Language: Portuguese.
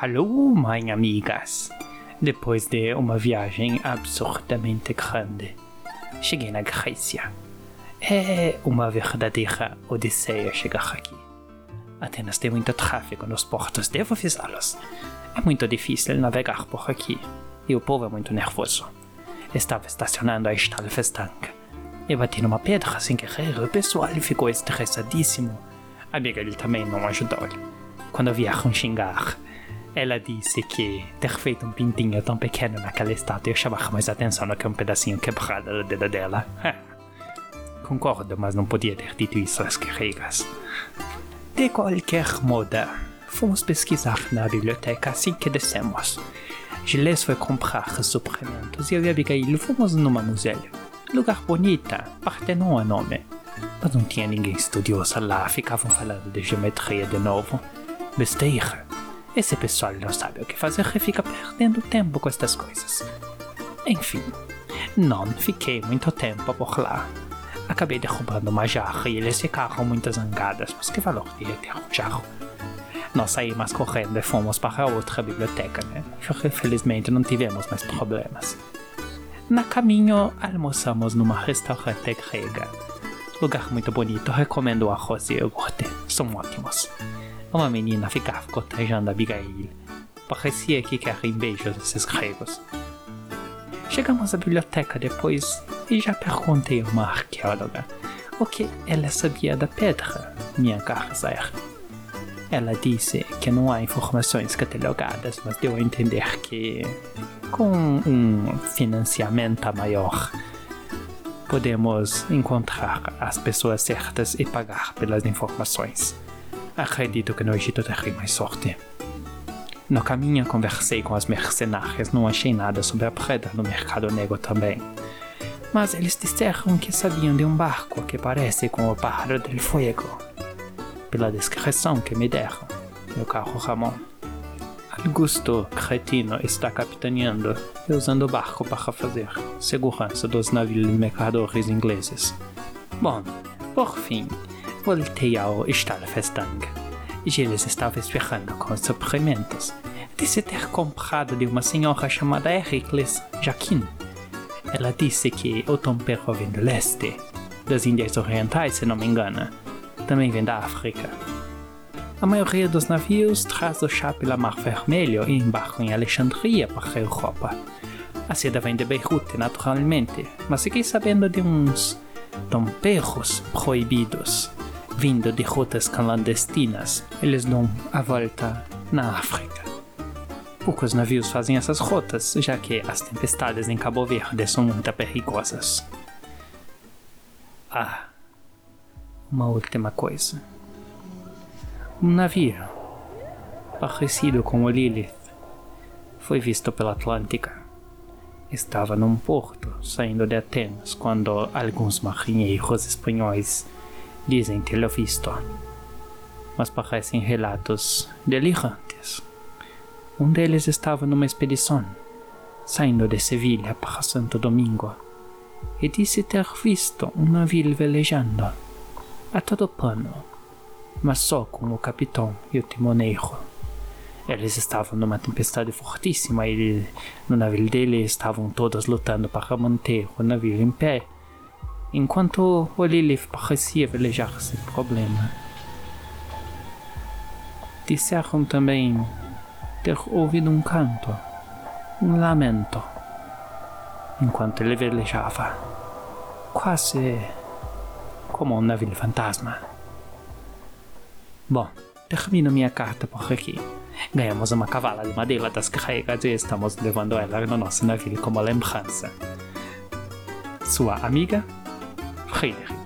Alô, mãe amigas! Depois de uma viagem absurdamente grande, cheguei na Grécia. É uma verdadeira odisseia chegar aqui. Atenas tem muito tráfego nos portos, devo avisá-los. É muito difícil navegar por aqui e o povo é muito nervoso. Estava estacionando a Stalfestang. Eu bati numa pedra sem querer e o pessoal ficou estressadíssimo. A amiga dele também não ajudou. Quando vieram xingar, ela disse que ter feito um pintinho tão pequeno naquela estátua ia chamar mais atenção do que um pedacinho quebrado da dedo dela. Concordo, mas não podia ter dito isso às guerreiras. De qualquer modo, fomos pesquisar na biblioteca assim que descemos. Gilles foi comprar suprimentos e eu e Abigail fomos numa museu. Lugar bonita, Partenon é nome. Mas não tinha ninguém estudioso lá, ficavam falando de geometria de novo. Besteira. Esse pessoal não sabe o que fazer e fica perdendo tempo com estas coisas. Enfim, não fiquei muito tempo por lá. Acabei derrubando uma jarra e eles ficaram muito zangadas, mas que valor de ter um jarro? Nós saímos correndo e fomos para outra biblioteca, né? Felizmente não tivemos mais problemas. Na caminho, almoçamos numa restaurante grega. Lugar muito bonito, recomendo arroz e iogurte, são ótimos. Uma menina ficava cortejando Abigail. Parecia que querem beijos desses gregos. Chegamos à biblioteca depois e já perguntei a uma arqueóloga o que ela sabia da pedra, minha cara. Ela disse que não há informações catalogadas, mas deu a entender que, com um financiamento maior, podemos encontrar as pessoas certas e pagar pelas informações. Acredito que no Egito terei mais sorte. No caminho conversei com as mercenárias, não achei nada sobre a preda no mercado negro também. Mas eles disseram que sabiam de um barco que parece com o Pájaro del Fuego. Pela descrição que me deram, meu carro Ramon. Augusto Cretino está capitaneando e usando o barco para fazer segurança dos navios mercadores ingleses. Bom, por fim, Voltei ao Stahlfestang. Gilles estava esperando com os suprimentos. Disse ter comprado de uma senhora chamada Ericles Jaquin. Ela disse que o tempero vem do leste, das Índias Orientais, se não me engano. Também vem da África. A maioria dos navios traz o chá pela Mar Vermelho e embarcam em Alexandria para a Europa. A seda vem de Beirute, naturalmente, mas fiquei sabendo de uns temperos proibidos vindo de rotas clandestinas, eles dão a volta na África. Poucos navios fazem essas rotas, já que as tempestades em Cabo Verde são muito perigosas. Ah, uma última coisa. Um navio, parecido com o Lilith, foi visto pela Atlântica. Estava num porto saindo de Atenas quando alguns marinheiros espanhóis dizem tê-lo visto, mas parecem relatos delirantes. Um deles estava numa expedição, saindo de Sevilha para Santo Domingo, e disse ter visto um navio velejando, a todo pano, mas só com o capitão e o timoneiro. Eles estavam numa tempestade fortíssima e no navio dele estavam todos lutando para manter o navio em pé enquanto o Lilith parecia velejar sem problema. Disseram também ter ouvido um canto, um lamento, enquanto ele velejava, quase como um navio fantasma. Bom, termino minha carta por aqui. Ganhamos uma cavala de madeira das carregas e estamos levando ela no nosso navio como lembrança. Sua amiga écrire.